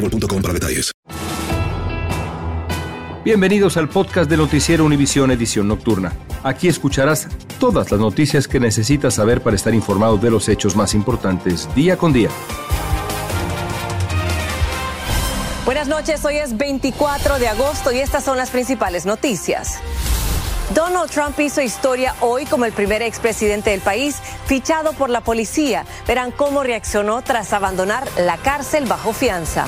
boostmobile.com para detalles. Bienvenidos al podcast de Noticiero Univisión Edición Nocturna. Aquí escucharás todas las noticias que necesitas saber para estar informado de los hechos más importantes día con día. Buenas noches, hoy es 24 de agosto y estas son las principales noticias. Donald Trump hizo historia hoy como el primer expresidente del país fichado por la policía. Verán cómo reaccionó tras abandonar la cárcel bajo fianza.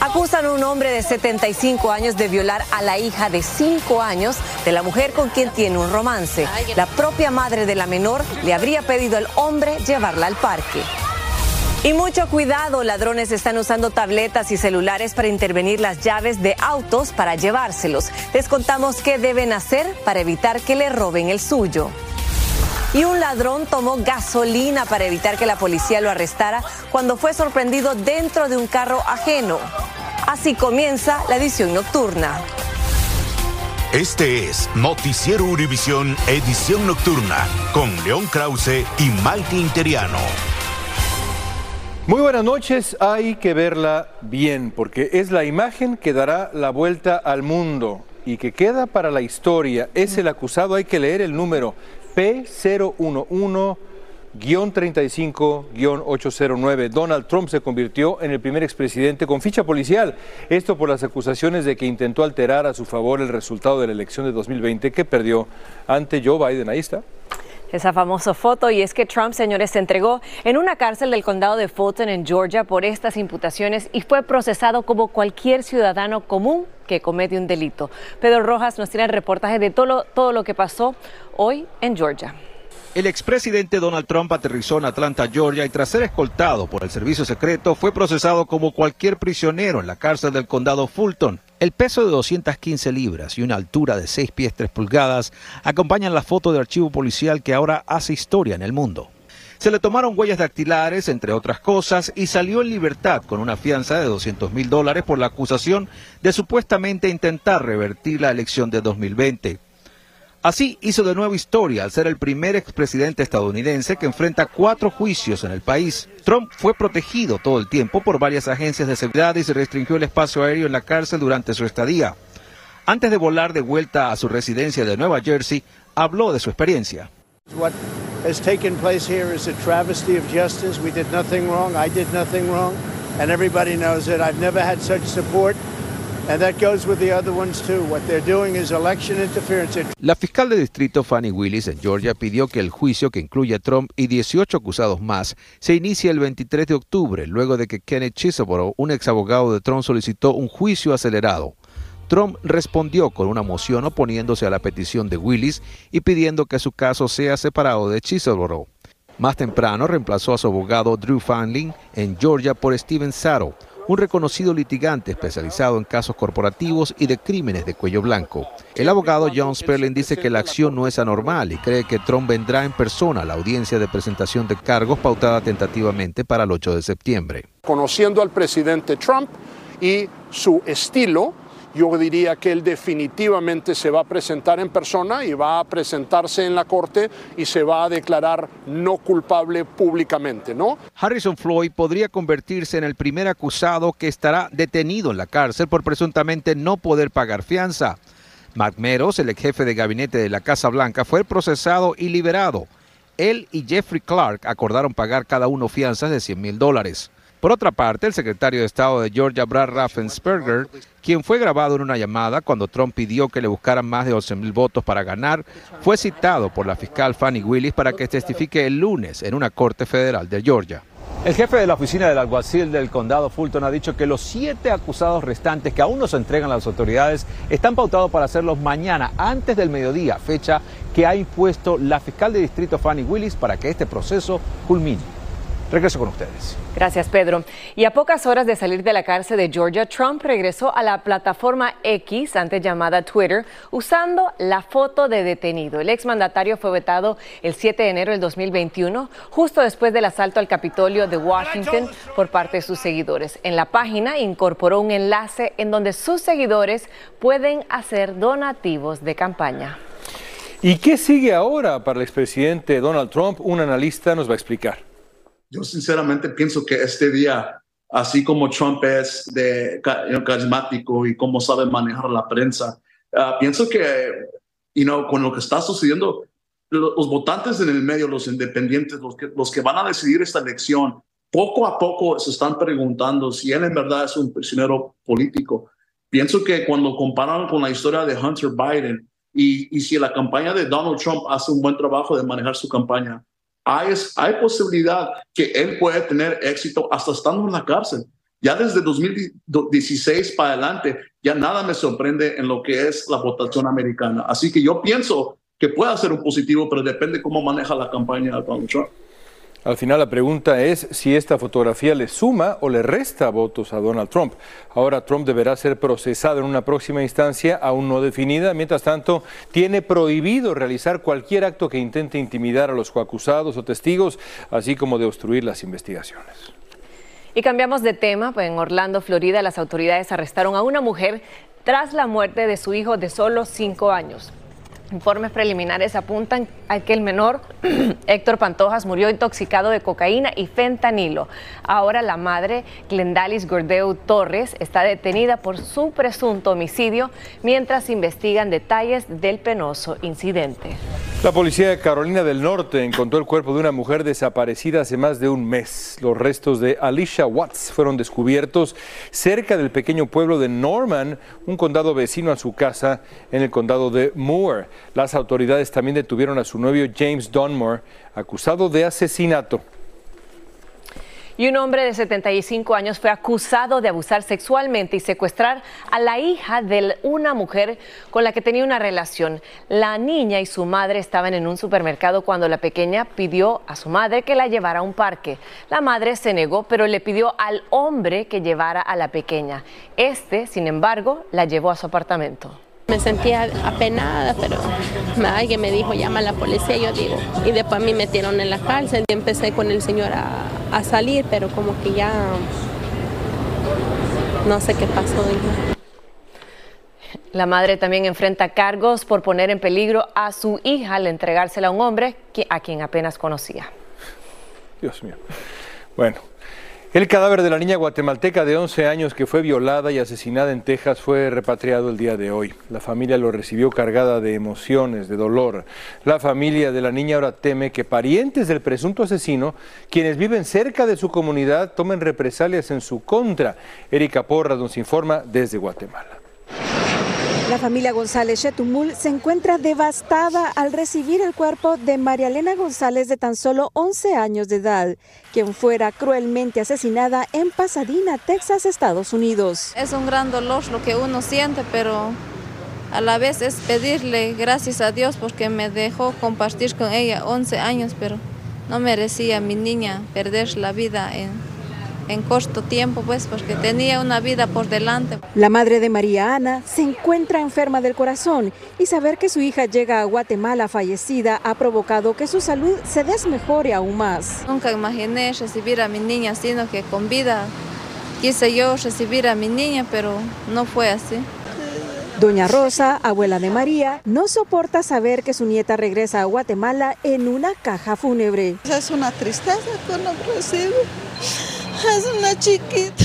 Acusan a un hombre de 75 años de violar a la hija de 5 años de la mujer con quien tiene un romance. La propia madre de la menor le habría pedido al hombre llevarla al parque. Y mucho cuidado, ladrones están usando tabletas y celulares para intervenir las llaves de autos para llevárselos. Les contamos qué deben hacer para evitar que le roben el suyo. Y un ladrón tomó gasolina para evitar que la policía lo arrestara cuando fue sorprendido dentro de un carro ajeno. Así comienza la edición nocturna. Este es Noticiero Univisión Edición Nocturna con León Krause y Maite Interiano. Muy buenas noches, hay que verla bien porque es la imagen que dará la vuelta al mundo y que queda para la historia. Es el acusado, hay que leer el número P011-35-809. Donald Trump se convirtió en el primer expresidente con ficha policial. Esto por las acusaciones de que intentó alterar a su favor el resultado de la elección de 2020 que perdió ante Joe Biden. Ahí está esa famosa foto y es que Trump, señores, se entregó en una cárcel del condado de Fulton en Georgia por estas imputaciones y fue procesado como cualquier ciudadano común que comete un delito. Pedro Rojas nos tiene el reportaje de todo lo, todo lo que pasó hoy en Georgia. El expresidente Donald Trump aterrizó en Atlanta, Georgia, y tras ser escoltado por el servicio secreto, fue procesado como cualquier prisionero en la cárcel del condado Fulton. El peso de 215 libras y una altura de 6 pies 3 pulgadas acompañan la foto de archivo policial que ahora hace historia en el mundo. Se le tomaron huellas dactilares, entre otras cosas, y salió en libertad con una fianza de 200 mil dólares por la acusación de supuestamente intentar revertir la elección de 2020. Así hizo de nuevo historia al ser el primer expresidente estadounidense que enfrenta cuatro juicios en el país. Trump fue protegido todo el tiempo por varias agencias de seguridad y se restringió el espacio aéreo en la cárcel durante su estadía. Antes de volar de vuelta a su residencia de Nueva Jersey, habló de su experiencia. What has taken place here is a travesty of justice. We did nothing wrong. I did nothing wrong. And everybody knows it. I've never had such support. La fiscal de distrito Fanny Willis en Georgia pidió que el juicio que incluye a Trump y 18 acusados más se inicie el 23 de octubre, luego de que Kenneth Chisholm, un ex abogado de Trump, solicitó un juicio acelerado. Trump respondió con una moción oponiéndose a la petición de Willis y pidiendo que su caso sea separado de Chisholm. Más temprano reemplazó a su abogado Drew Fanling en Georgia por Steven Sato un reconocido litigante especializado en casos corporativos y de crímenes de cuello blanco. El abogado John Sperling dice que la acción no es anormal y cree que Trump vendrá en persona a la audiencia de presentación de cargos pautada tentativamente para el 8 de septiembre. Conociendo al presidente Trump y su estilo yo diría que él definitivamente se va a presentar en persona y va a presentarse en la corte y se va a declarar no culpable públicamente, ¿no? Harrison Floyd podría convertirse en el primer acusado que estará detenido en la cárcel por presuntamente no poder pagar fianza. Mark el ex jefe de gabinete de la Casa Blanca, fue procesado y liberado. Él y Jeffrey Clark acordaron pagar cada uno fianzas de 100 mil dólares. Por otra parte, el secretario de Estado de Georgia, Brad Raffensperger, quien fue grabado en una llamada cuando Trump pidió que le buscaran más de 11 mil votos para ganar, fue citado por la fiscal Fanny Willis para que testifique el lunes en una corte federal de Georgia. El jefe de la oficina del alguacil del condado Fulton ha dicho que los siete acusados restantes que aún no se entregan a las autoridades están pautados para hacerlos mañana, antes del mediodía, fecha que ha impuesto la fiscal de distrito Fanny Willis para que este proceso culmine. Regreso con ustedes. Gracias, Pedro. Y a pocas horas de salir de la cárcel de Georgia, Trump regresó a la plataforma X, antes llamada Twitter, usando la foto de detenido. El exmandatario fue vetado el 7 de enero del 2021, justo después del asalto al Capitolio de Washington por parte de sus seguidores. En la página incorporó un enlace en donde sus seguidores pueden hacer donativos de campaña. ¿Y qué sigue ahora para el expresidente Donald Trump? Un analista nos va a explicar. Yo sinceramente pienso que este día, así como Trump es de carismático y cómo sabe manejar la prensa, ah, pienso que, you know, con lo que está sucediendo, los, votantes en el medio, los independientes, los que, los que van a decidir esta elección, poco a poco se están preguntando si él en verdad es un prisionero político. Pienso que cuando comparan con la historia de Hunter Biden y, y si la campaña de Donald Trump hace un buen trabajo de manejar su campaña, hay, posibilidad que él puede tener éxito hasta estando en la cárcel. Ya desde 2016 para adelante, ya nada me sorprende en lo que es la votación americana. Así que yo pienso que puede ser un positivo, pero depende cómo maneja la campaña de Donald Trump. Al final la pregunta es si esta fotografía le suma o le resta votos a Donald Trump. Ahora Trump deberá ser procesado en una próxima instancia aún no definida. Mientras tanto, tiene prohibido realizar cualquier acto que intente intimidar a los coacusados o testigos, así como de obstruir las investigaciones. Y cambiamos de tema, pues en Orlando, Florida, las autoridades arrestaron a una mujer tras la muerte de su hijo de solo cinco años. Informes preliminares apuntan a que el menor, Héctor Pantojas, murió intoxicado de cocaína y fentanilo. Ahora la madre, Glendalis Gordeu Torres, está detenida por su presunto homicidio mientras investigan detalles del penoso incidente. La policía de Carolina del Norte encontró el cuerpo de una mujer desaparecida hace más de un mes. Los restos de Alicia Watts fueron descubiertos cerca del pequeño pueblo de Norman, un condado vecino a su casa en el condado de Moore. Las autoridades también detuvieron a su novio James Donmore, acusado de asesinato. Y un hombre de 75 años fue acusado de abusar sexualmente y secuestrar a la hija de una mujer con la que tenía una relación. La niña y su madre estaban en un supermercado cuando la pequeña pidió a su madre que la llevara a un parque. La madre se negó, pero le pidió al hombre que llevara a la pequeña. Este, sin embargo, la llevó a su apartamento. Me sentía apenada, pero alguien me dijo, llama a la policía, yo digo. Y después me metieron en la cárcel y empecé con el señor a, salir, pero como que ya no sé qué pasó. La madre también enfrenta cargos por poner en peligro a su hija al entregársela a un hombre a quien apenas conocía. Dios mío. Bueno, el cadáver de la niña guatemalteca de 11 años que fue violada y asesinada en Texas fue repatriado el día de hoy. La familia lo recibió cargada de emociones, de dolor. La familia de la niña ahora teme que parientes del presunto asesino, quienes viven cerca de su comunidad, tomen represalias en su contra. Erika Porras nos informa desde Guatemala. La familia González Chetumul se encuentra devastada al recibir el cuerpo de María Elena González de tan solo 11 años de edad, quien fuera cruelmente asesinada en Pasadena, Texas, Estados Unidos. Es un gran dolor lo que uno siente, pero a la vez es pedirle gracias a Dios porque me dejó compartir con ella 11 años, pero no merecía mi niña perder la vida en en corto tiempo, pues, porque tenía una vida por delante. La madre de María Ana se encuentra enferma del corazón y saber que su hija llega a Guatemala fallecida ha provocado que su salud se desmejore aún más. Nunca imaginé recibir a mi niña, sino que con vida quise yo recibir a mi niña, pero no fue así. Doña Rosa, abuela de María, no soporta saber que su nieta regresa a Guatemala en una caja fúnebre. Es una tristeza cuando recibe. Es una chiquita.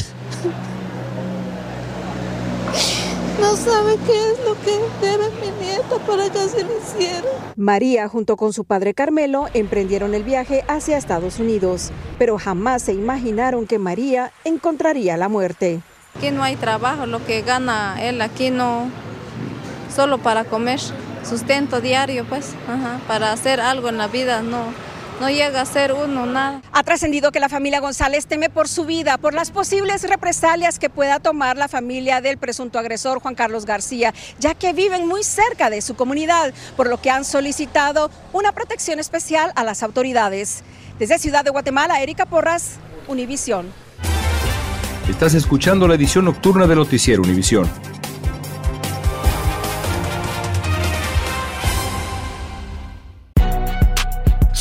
No sabe qué es lo que debe mi nieta para que se le hiciera. María, junto con su padre Carmelo, emprendieron el viaje hacia Estados Unidos, pero jamás se imaginaron que María encontraría la muerte. Aquí no hay trabajo, lo que gana él aquí no, solo para comer, sustento diario, pues, para hacer algo en la vida, no, no llega a ser uno nada. Ha trascendido que la familia González teme por su vida, por las posibles represalias que pueda tomar la familia del presunto agresor Juan Carlos García, ya que viven muy cerca de su comunidad, por lo que han solicitado una protección especial a las autoridades. Desde Ciudad de Guatemala, Erika Porras, Univisión. Estás escuchando la edición nocturna de Noticiero Univisión.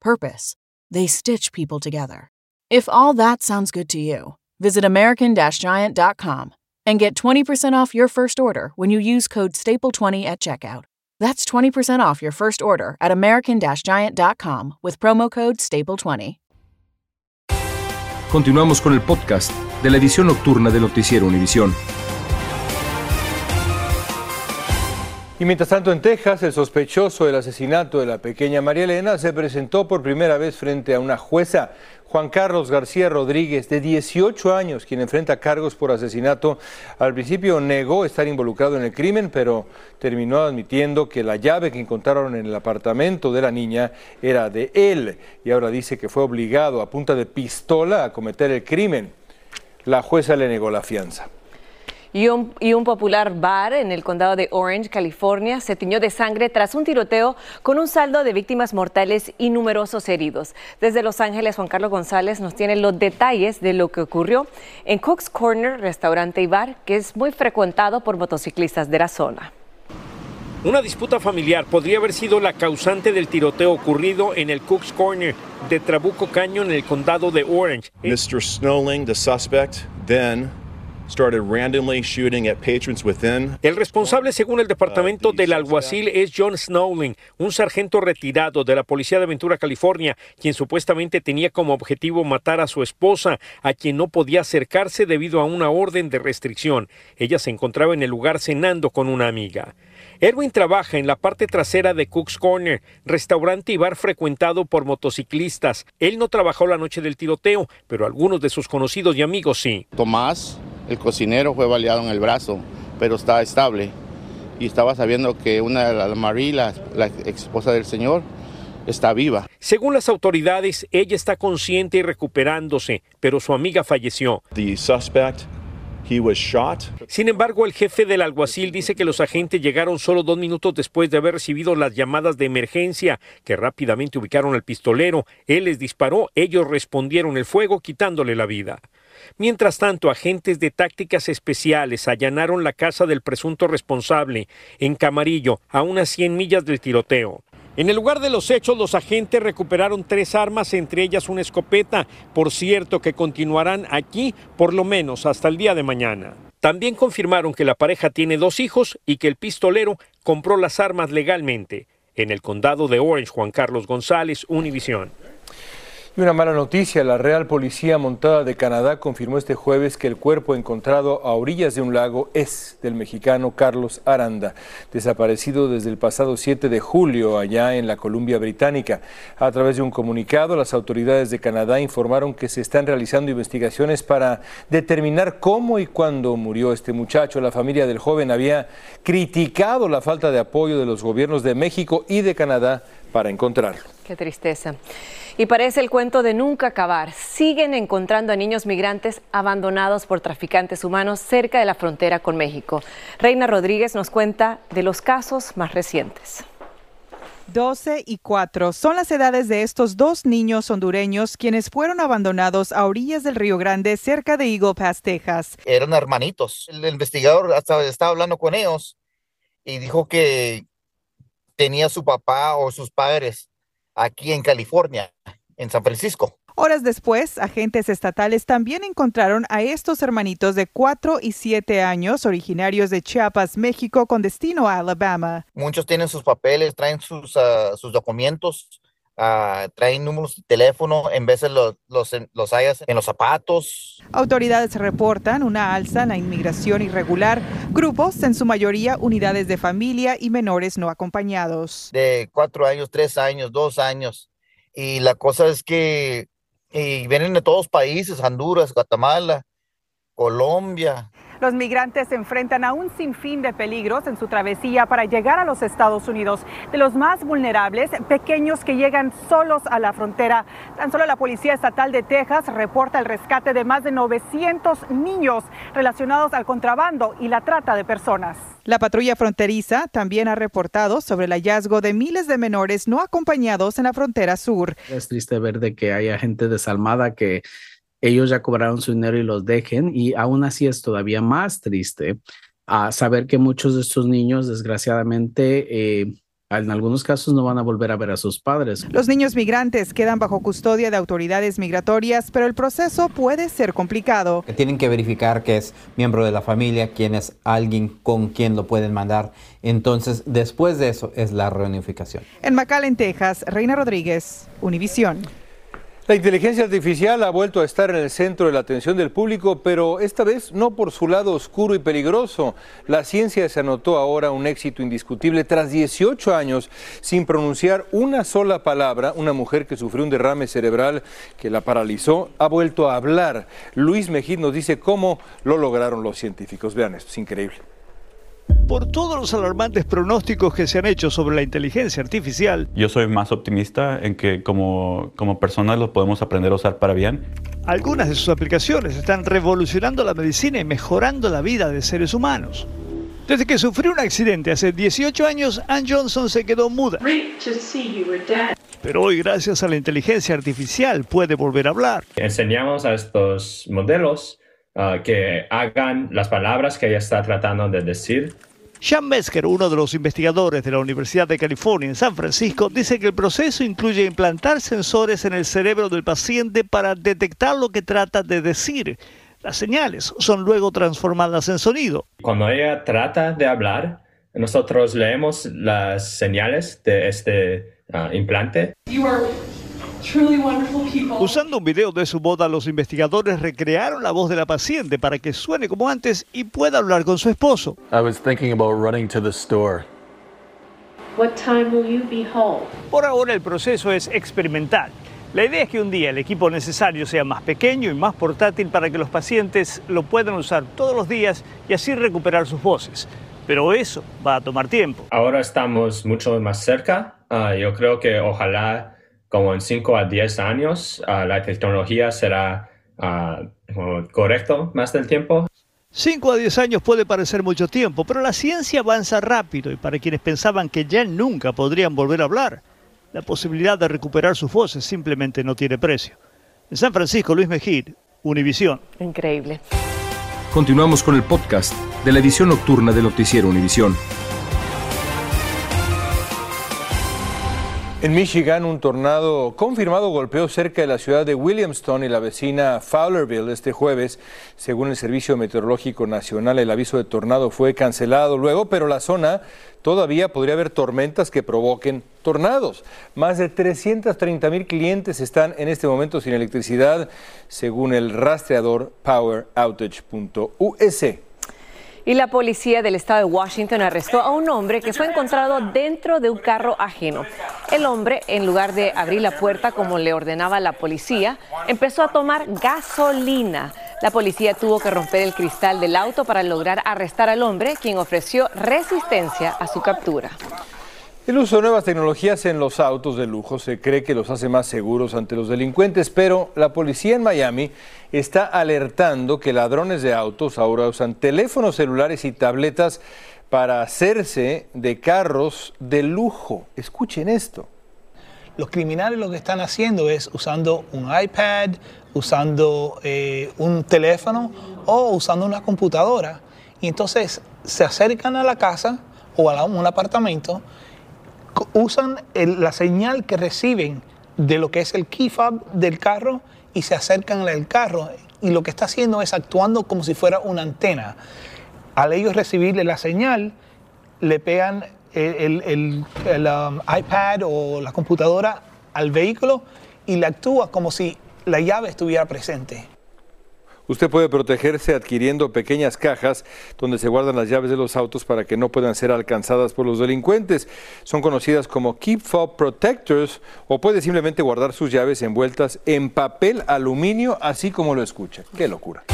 purpose. They stitch people together. If all that sounds good to you, visit American Giant.com and get 20% off your first order when you use code STAPLE20 at checkout. That's 20% off your first order at American Giant.com with promo code STAPLE20. Continuamos con el podcast de la edición nocturna de Noticiero Univisión. Y mientras tanto en Texas, el sospechoso del asesinato de la pequeña María Elena se presentó por primera vez frente a una jueza, Juan Carlos García Rodríguez, de 18 años, quien enfrenta cargos por asesinato. Al principio negó estar involucrado en el crimen, pero terminó admitiendo que la llave que encontraron en el apartamento de la niña era de él y ahora dice que fue obligado a punta de pistola a cometer el crimen. La jueza le negó la fianza. Y un, y un, popular bar en el condado de Orange, California, se tiñó de sangre tras un tiroteo con un saldo de víctimas mortales y numerosos heridos. Desde Los Ángeles, Juan Carlos González nos tiene los detalles de lo que ocurrió en Cook's Corner, restaurante y bar, que es muy frecuentado por motociclistas de la zona. Una disputa familiar podría haber sido la causante del tiroteo ocurrido en el Cook's Corner de Trabuco Caño en el condado de Orange. Mr. Snowling, the suspect, then started randomly shooting at patrons within. El responsable, según el departamento del alguacil, es John Snowling, un sargento retirado de la policía de Ventura, California, quien supuestamente tenía como objetivo matar a su esposa, a quien no podía acercarse debido a una orden de restricción. Ella se encontraba en el lugar cenando con una amiga. Erwin trabaja en la parte trasera de Cook's Corner, restaurante y bar frecuentado por motociclistas. Él no trabajó la noche del tiroteo, pero algunos de sus conocidos y amigos sí. Tomás, el cocinero, fue baleado en el brazo, pero está estable. Y estaba sabiendo que una de las Marie, la, la esposa del señor, está viva. Según las autoridades, ella está consciente y recuperándose, pero su amiga falleció. The suspect He was shot. Sin embargo, el jefe del alguacil dice que los agentes llegaron solo dos minutos después de haber recibido las llamadas de emergencia, que rápidamente ubicaron al pistolero. Él les disparó, ellos respondieron el fuego quitándole la vida. Mientras tanto, agentes de tácticas especiales allanaron la casa del presunto responsable en Camarillo, a unas 100 millas del tiroteo. En el lugar de los hechos, los agentes recuperaron tres armas, entre ellas una escopeta. Por cierto, que continuarán aquí por lo menos hasta el día de mañana. También confirmaron que la pareja tiene dos hijos y que el pistolero compró las armas legalmente. En el condado de Orange, Juan Carlos González, Univisión. Y una mala noticia, la Real Policía Montada de Canadá confirmó este jueves que el cuerpo encontrado a orillas de un lago es del mexicano Carlos Aranda, desaparecido desde el pasado 7 de julio allá en la Columbia Británica. A través de un comunicado, las autoridades de Canadá informaron que se están realizando investigaciones para determinar cómo y cuándo murió este muchacho. La familia del joven había criticado la falta de apoyo de los gobiernos de México y de Canadá para encontrarlo. Qué tristeza. Y parece el cuento de nunca acabar. Siguen encontrando a niños migrantes abandonados por traficantes humanos cerca de la frontera con México. Reina Rodríguez nos cuenta de los casos más recientes. 12 y 4 son las edades de estos dos niños hondureños quienes fueron abandonados a orillas del Río Grande cerca de Eagle Pass, Texas. Eran hermanitos. El investigador hasta estaba hablando con ellos y dijo que tenía su papá o sus padres aquí en California, en San Francisco. Horas después, agentes estatales también encontraron a estos hermanitos de 4 y 7 años, originarios de Chiapas, México, con destino a Alabama. Muchos tienen sus papeles, traen sus, uh, sus documentos, uh, traen números de teléfono, en de los, los, los hayas en los zapatos. Autoridades reportan una alza en la inmigración irregular, grupos, en su mayoría unidades de familia y menores no acompañados. De cuatro años, tres años, dos años. Y la cosa es que y vienen de todos países, Honduras, Guatemala, Colombia. Los migrantes se enfrentan a un sinfín de peligros en su travesía para llegar a los Estados Unidos. De los más vulnerables, pequeños que llegan solos a la frontera. Tan solo la Policía Estatal de Texas reporta el rescate de más de 900 niños relacionados al contrabando y la trata de personas. La patrulla fronteriza también ha reportado sobre el hallazgo de miles de menores no acompañados en la frontera sur. Es triste ver de que haya gente desalmada que ellos ya cobraron su dinero y los dejen y aún así es todavía más triste a saber que muchos de estos niños desgraciadamente eh, en algunos casos no van a volver a ver a sus padres. Los niños migrantes quedan bajo custodia de autoridades migratorias, pero el proceso puede ser complicado. Tienen que verificar que es miembro de la familia, quién es alguien con quien lo pueden mandar. Entonces, después de eso es la reunificación. En McAllen, Texas, Reina Rodríguez, Univisión. La inteligencia artificial ha vuelto a estar en el centro de la atención del público, pero esta vez no por su lado oscuro y peligroso. La ciencia se anotó ahora un éxito indiscutible. Tras 18 años sin pronunciar una sola palabra, una mujer que sufrió un derrame cerebral que la paralizó ha vuelto a hablar. Luis Mejid nos dice cómo lo lograron los científicos. Vean esto, es increíble. Por todos los alarmantes pronósticos que se han hecho sobre la inteligencia artificial, Yo soy más optimista en que como, como personas lo podemos aprender a usar para bien. algunas de sus aplicaciones están revolucionando la medicina y mejorando la vida de seres humanos. Desde que sufrió un accidente hace 18 años, Ann Johnson se quedó muda. Pero hoy, gracias a la inteligencia artificial, puede volver a hablar. Enseñamos a estos modelos ah, que hagan las palabras que ella está tratando de decir. Sean Mesker, uno de los investigadores de la Universidad de California en San Francisco, dice que el proceso incluye implantar sensores en el cerebro del paciente para detectar lo que trata de decir. Las señales son luego transformadas en sonido. Cuando ella trata de hablar, nosotros leemos las señales de este ah, implante. Usando un video de su boda, los investigadores recrearon la voz de la paciente para que suene como antes y pueda hablar con su esposo. I was thinking about running to the store. What time will you be home? Por ahora el proceso es experimental. La idea es que un día el equipo necesario sea más pequeño y más portátil para que los pacientes lo puedan usar todos los días y así recuperar sus voces. Pero eso va a tomar tiempo. Ahora estamos mucho más cerca. Ah, yo creo que ojalá como en 5 a 10 años ah, la tecnología será como correcto más del tiempo. 5 a 10 años puede parecer mucho tiempo, pero la ciencia avanza rápido y para quienes pensaban que ya nunca podrían volver a hablar, la posibilidad de recuperar sus voces simplemente no tiene precio. En San Francisco, Luis Mejid, Univisión. Increíble. Continuamos con el podcast de la edición nocturna de Noticiero Univisión. En Michigan, un tornado confirmado golpeó cerca de la ciudad de Williamston y la vecina Fowlerville este jueves. Según el Servicio Meteorológico Nacional, el aviso de tornado fue cancelado luego, pero la zona todavía podría haber tormentas que provoquen tornados. Más de 330 mil clientes están en este momento sin electricidad, según el rastreador PowerOutage.us. Y la policía del estado de Washington arrestó a un hombre que fue encontrado dentro de un carro ajeno. El hombre, en lugar de abrir la puerta como le ordenaba la policía, empezó a tomar gasolina. La policía tuvo que romper el cristal del auto para lograr arrestar al hombre, quien ofreció resistencia a su captura. El uso de nuevas tecnologías en los autos de lujo se cree que los hace más seguros ante los delincuentes, pero la policía en Miami está alertando que ladrones de autos ahora usan teléfonos celulares y tabletas para hacerse de carros de lujo. Escuchen esto. Los criminales lo que están haciendo es usando un iPad, usando eh, un teléfono o usando una computadora. Y entonces se acercan a la casa o a un apartamento usan la señal que reciben de lo que es el key fob del carro y se acercan al carro y lo que está haciendo es actuando como si fuera una antena. Al ellos recibirle la señal, le pegan el, um, iPad o la computadora al vehículo y le actúa como si la llave estuviera presente. Usted puede protegerse adquiriendo pequeñas cajas donde se guardan las llaves de los autos para que no puedan ser alcanzadas por los delincuentes. Son conocidas como Keep Fob Protectors o puede simplemente guardar sus llaves envueltas en papel aluminio, así como lo escucha. ¡Qué locura!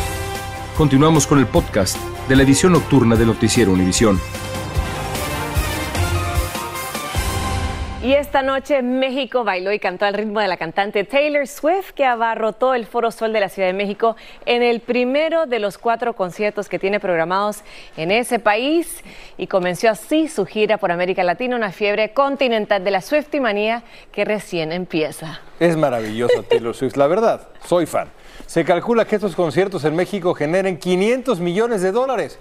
Continuamos con el podcast de la edición nocturna de Noticiero Univisión. Y esta noche México bailó y cantó al ritmo de la cantante Taylor Swift, que abarrotó el Foro Sol de la Ciudad de México en el primero de los cuatro conciertos que tiene programados en ese país y comenzó así su gira por América Latina, una fiebre continental de la y manía que recién empieza. Es maravilloso Taylor Swift, la verdad, soy fan. Se calcula que estos conciertos en México generen 500 millones de dólares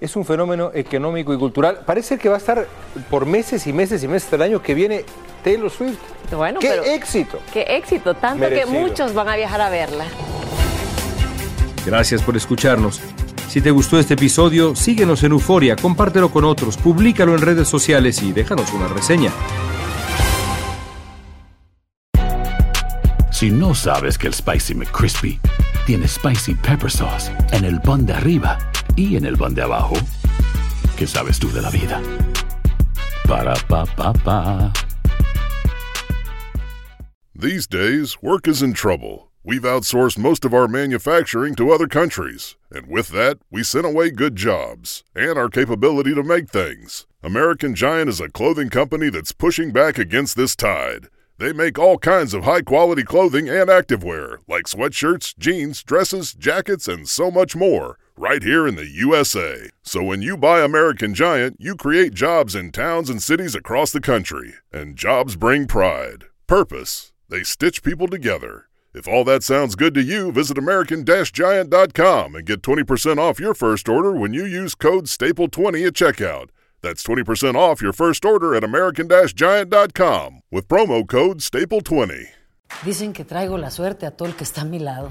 es un fenómeno económico y cultural. Parece que va a estar por meses y meses y meses del año que viene Taylor Swift. Bueno, ¡Qué éxito! ¡Qué éxito! Tanto que muchos van a viajar a verla. Gracias por escucharnos. Si te gustó este episodio, síguenos en Euforia, compártelo con otros, públicalo en redes sociales y déjanos una reseña. Si no sabes que el Spicy McCrispy tiene Spicy Pepper Sauce en el pan de arriba, y en el pan de abajo, ¿qué sabes tú de la vida? Para pa pa pa. These days, work is in trouble. We've outsourced most of our manufacturing to other countries, and with that, we sent away good jobs and our capability to make things. American Giant is a clothing company that's pushing back against this tide. They make all kinds of high quality clothing and activewear, like sweatshirts, jeans, dresses, jackets, and so much more right here in the USA. So when you buy American Giant, you create jobs in towns and cities across the country. And jobs bring pride, purpose. They stitch people together. If all that sounds good to you, visit American-Giant.com and get 20% off your first order when you use code STAPLE20 at checkout. That's 20% off your first order at American-Giant.com with promo code STAPLE20. Dicen que traigo la suerte a todo el que está a mi lado.